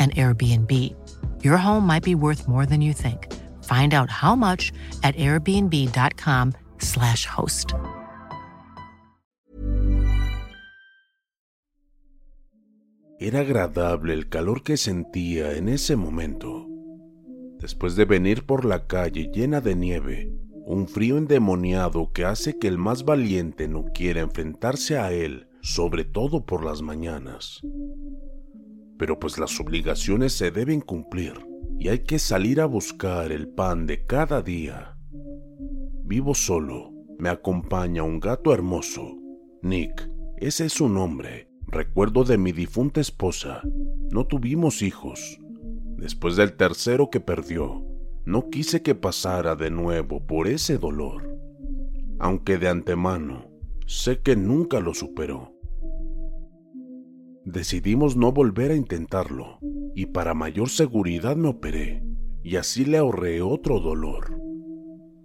an Airbnb. Your home might be worth more than you think. Find out how much at airbnb.com/slash host. Era agradable el calor que sentía en ese momento. Después de venir por la calle llena de nieve, un frío endemoniado que hace que el más valiente no quiera enfrentarse a él, sobre todo por las mañanas pero pues las obligaciones se deben cumplir y hay que salir a buscar el pan de cada día. Vivo solo, me acompaña un gato hermoso, Nick, ese es su nombre, recuerdo de mi difunta esposa. No tuvimos hijos. Después del tercero que perdió, no quise que pasara de nuevo por ese dolor, aunque de antemano sé que nunca lo superó. Decidimos no volver a intentarlo, y para mayor seguridad me operé, y así le ahorré otro dolor.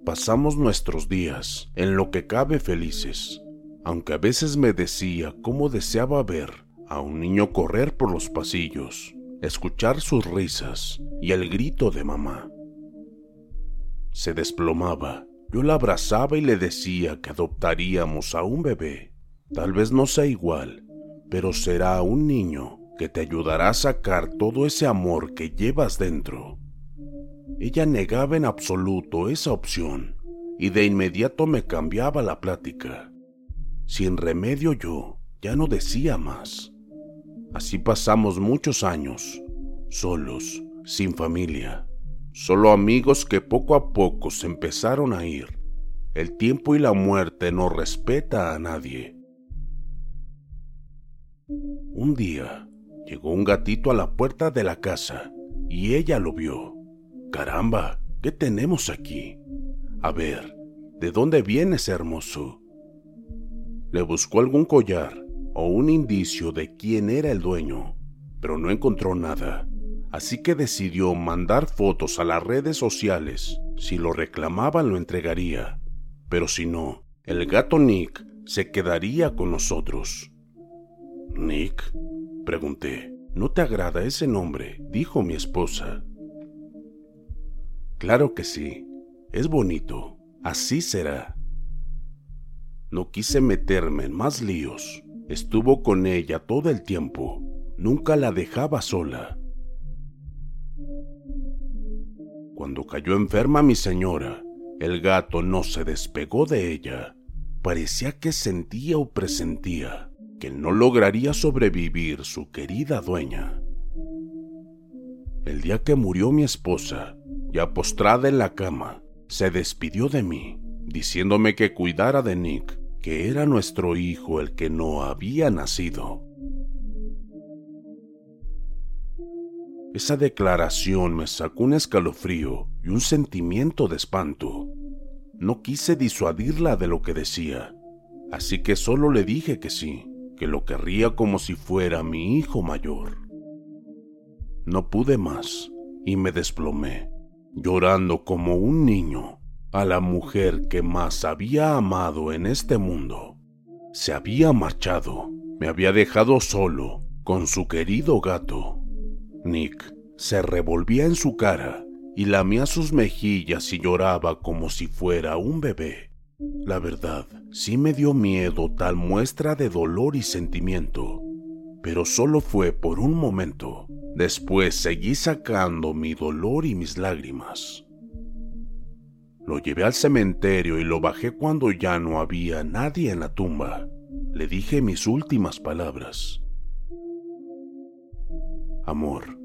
Pasamos nuestros días, en lo que cabe felices, aunque a veces me decía cómo deseaba ver a un niño correr por los pasillos, escuchar sus risas y el grito de mamá. Se desplomaba, yo la abrazaba y le decía que adoptaríamos a un bebé. Tal vez no sea igual, pero será un niño que te ayudará a sacar todo ese amor que llevas dentro. Ella negaba en absoluto esa opción y de inmediato me cambiaba la plática. Sin remedio yo ya no decía más. Así pasamos muchos años, solos, sin familia, solo amigos que poco a poco se empezaron a ir. El tiempo y la muerte no respeta a nadie. Un día llegó un gatito a la puerta de la casa y ella lo vio. Caramba, ¿qué tenemos aquí? A ver, ¿de dónde vienes, hermoso? Le buscó algún collar o un indicio de quién era el dueño, pero no encontró nada, así que decidió mandar fotos a las redes sociales. Si lo reclamaban lo entregaría, pero si no, el gato Nick se quedaría con nosotros. Nick, pregunté. ¿No te agrada ese nombre? dijo mi esposa. Claro que sí, es bonito, así será. No quise meterme en más líos. Estuvo con ella todo el tiempo. Nunca la dejaba sola. Cuando cayó enferma mi señora, el gato no se despegó de ella. Parecía que sentía o presentía que no lograría sobrevivir su querida dueña. El día que murió mi esposa, ya postrada en la cama, se despidió de mí, diciéndome que cuidara de Nick, que era nuestro hijo el que no había nacido. Esa declaración me sacó un escalofrío y un sentimiento de espanto. No quise disuadirla de lo que decía, así que solo le dije que sí que lo querría como si fuera mi hijo mayor. No pude más y me desplomé, llorando como un niño a la mujer que más había amado en este mundo. Se había marchado, me había dejado solo con su querido gato. Nick se revolvía en su cara y lamía sus mejillas y lloraba como si fuera un bebé. La verdad, sí me dio miedo tal muestra de dolor y sentimiento, pero solo fue por un momento. Después seguí sacando mi dolor y mis lágrimas. Lo llevé al cementerio y lo bajé cuando ya no había nadie en la tumba. Le dije mis últimas palabras. Amor,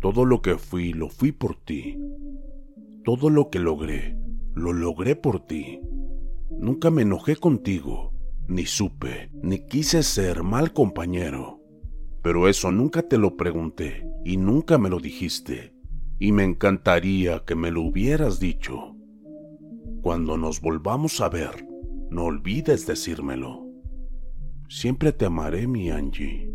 todo lo que fui lo fui por ti. Todo lo que logré, lo logré por ti. Nunca me enojé contigo, ni supe, ni quise ser mal compañero. Pero eso nunca te lo pregunté y nunca me lo dijiste. Y me encantaría que me lo hubieras dicho. Cuando nos volvamos a ver, no olvides decírmelo. Siempre te amaré, mi Angie.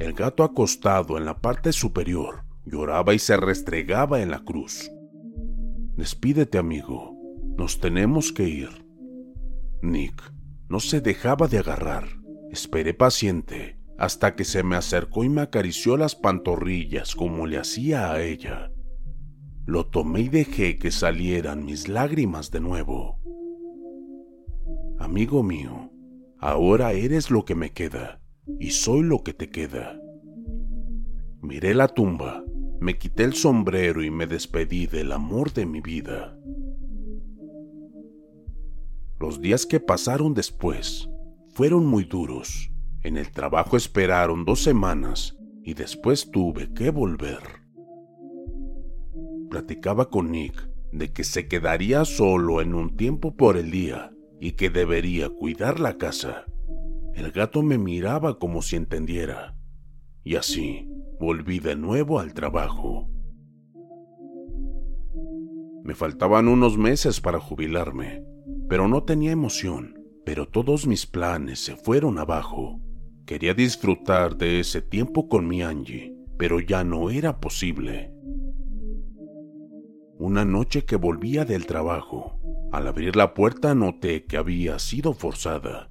El gato acostado en la parte superior lloraba y se restregaba en la cruz. Despídete, amigo. Nos tenemos que ir. Nick no se dejaba de agarrar. Esperé paciente hasta que se me acercó y me acarició las pantorrillas como le hacía a ella. Lo tomé y dejé que salieran mis lágrimas de nuevo. Amigo mío, ahora eres lo que me queda y soy lo que te queda. Miré la tumba, me quité el sombrero y me despedí del amor de mi vida. Los días que pasaron después fueron muy duros. En el trabajo esperaron dos semanas y después tuve que volver platicaba con Nick de que se quedaría solo en un tiempo por el día y que debería cuidar la casa. El gato me miraba como si entendiera. Y así volví de nuevo al trabajo. Me faltaban unos meses para jubilarme, pero no tenía emoción, pero todos mis planes se fueron abajo. Quería disfrutar de ese tiempo con mi Angie, pero ya no era posible. Una noche que volvía del trabajo, al abrir la puerta noté que había sido forzada.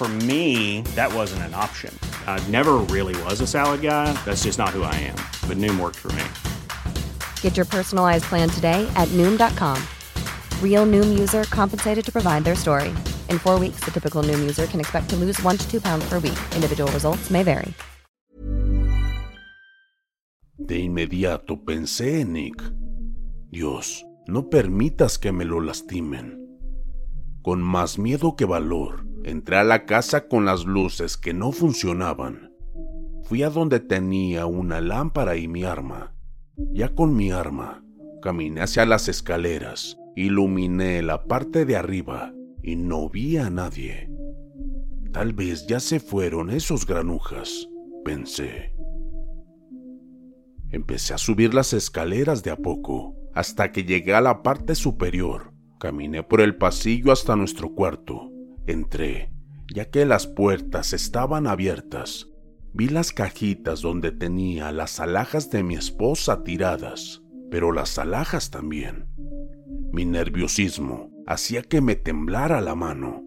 For me, that wasn't an option. I never really was a salad guy. That's just not who I am. But Noom worked for me. Get your personalized plan today at Noom.com. Real Noom user compensated to provide their story. In four weeks, the typical Noom user can expect to lose one to two pounds per week. Individual results may vary. De inmediato pensé en Nick. Dios, no permitas que me lo lastimen. Con más miedo que valor, Entré a la casa con las luces que no funcionaban. Fui a donde tenía una lámpara y mi arma. Ya con mi arma, caminé hacia las escaleras, iluminé la parte de arriba y no vi a nadie. Tal vez ya se fueron esos granujas, pensé. Empecé a subir las escaleras de a poco, hasta que llegué a la parte superior. Caminé por el pasillo hasta nuestro cuarto Entré, ya que las puertas estaban abiertas. Vi las cajitas donde tenía las alhajas de mi esposa tiradas, pero las alhajas también. Mi nerviosismo hacía que me temblara la mano.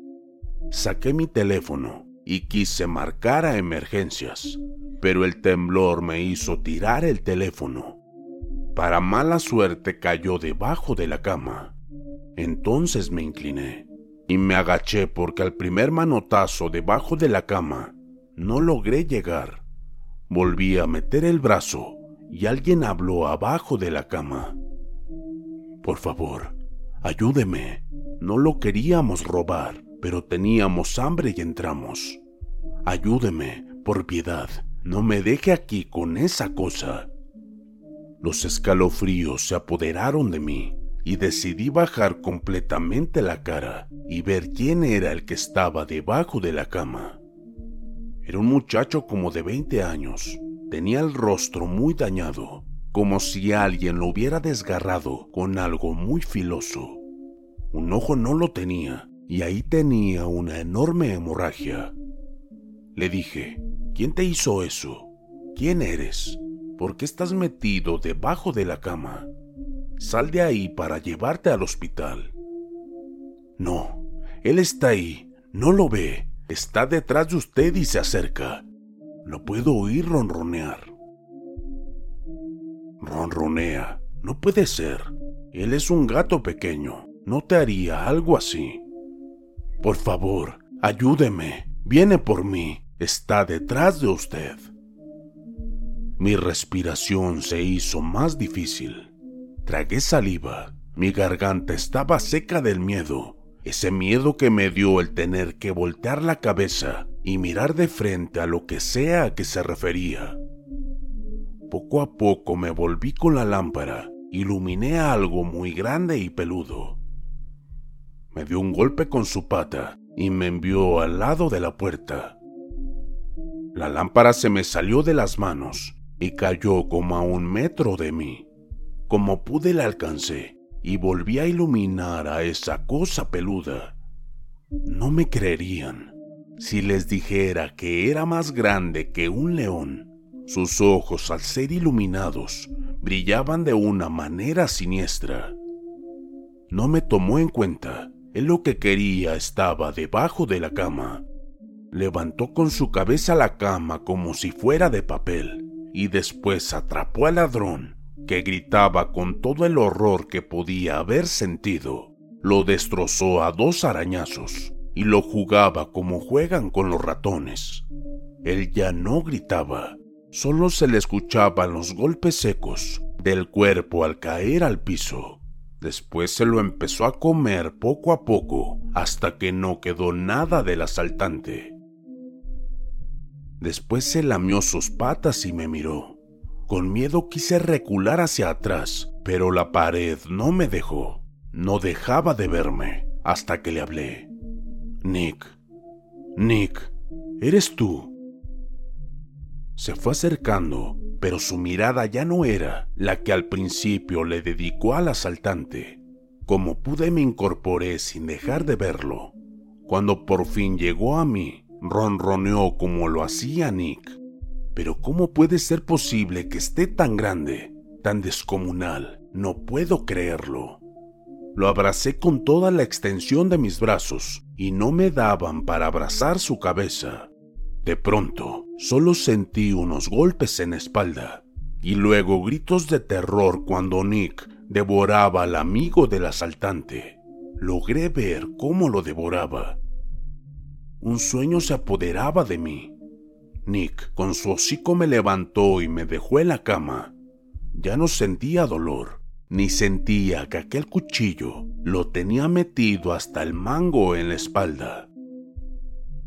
Saqué mi teléfono y quise marcar a emergencias, pero el temblor me hizo tirar el teléfono. Para mala suerte cayó debajo de la cama. Entonces me incliné y me agaché porque al primer manotazo debajo de la cama no logré llegar. Volví a meter el brazo y alguien habló abajo de la cama. Por favor, ayúdeme. No lo queríamos robar, pero teníamos hambre y entramos. Ayúdeme, por piedad. No me deje aquí con esa cosa. Los escalofríos se apoderaron de mí y decidí bajar completamente la cara y ver quién era el que estaba debajo de la cama. Era un muchacho como de 20 años. Tenía el rostro muy dañado, como si alguien lo hubiera desgarrado con algo muy filoso. Un ojo no lo tenía y ahí tenía una enorme hemorragia. Le dije, ¿quién te hizo eso? ¿Quién eres? ¿Por qué estás metido debajo de la cama? Sal de ahí para llevarte al hospital. No, él está ahí, no lo ve, está detrás de usted y se acerca. Lo puedo oír ronronear. Ronronea, no puede ser. Él es un gato pequeño, no te haría algo así. Por favor, ayúdeme, viene por mí, está detrás de usted. Mi respiración se hizo más difícil. Tragué saliva. Mi garganta estaba seca del miedo, ese miedo que me dio el tener que voltear la cabeza y mirar de frente a lo que sea a que se refería. Poco a poco me volví con la lámpara, iluminé algo muy grande y peludo. Me dio un golpe con su pata y me envió al lado de la puerta. La lámpara se me salió de las manos y cayó como a un metro de mí. Como pude la alcancé y volví a iluminar a esa cosa peluda. No me creerían si les dijera que era más grande que un león. Sus ojos, al ser iluminados, brillaban de una manera siniestra. No me tomó en cuenta. Él lo que quería estaba debajo de la cama. Levantó con su cabeza la cama como si fuera de papel y después atrapó al ladrón que gritaba con todo el horror que podía haber sentido. Lo destrozó a dos arañazos y lo jugaba como juegan con los ratones. Él ya no gritaba, solo se le escuchaban los golpes secos del cuerpo al caer al piso. Después se lo empezó a comer poco a poco hasta que no quedó nada del asaltante. Después se lamió sus patas y me miró. Con miedo quise recular hacia atrás, pero la pared no me dejó. No dejaba de verme hasta que le hablé. Nick, Nick, ¿eres tú? Se fue acercando, pero su mirada ya no era la que al principio le dedicó al asaltante. Como pude me incorporé sin dejar de verlo. Cuando por fin llegó a mí, ronroneó como lo hacía Nick. Pero ¿cómo puede ser posible que esté tan grande, tan descomunal? No puedo creerlo. Lo abracé con toda la extensión de mis brazos y no me daban para abrazar su cabeza. De pronto, solo sentí unos golpes en la espalda y luego gritos de terror cuando Nick devoraba al amigo del asaltante. Logré ver cómo lo devoraba. Un sueño se apoderaba de mí Nick con su hocico me levantó y me dejó en la cama. Ya no sentía dolor, ni sentía que aquel cuchillo lo tenía metido hasta el mango en la espalda.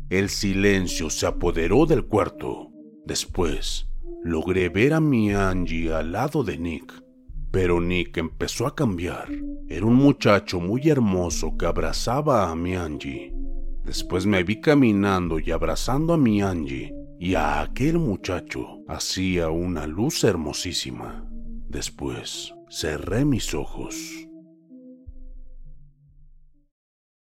El silencio se apoderó del cuarto. Después, logré ver a mi Angie al lado de Nick. Pero Nick empezó a cambiar. Era un muchacho muy hermoso que abrazaba a mi Angie. Después me vi caminando y abrazando a mi Angie y a aquel muchacho hacía una luz hermosísima. Después cerré mis ojos.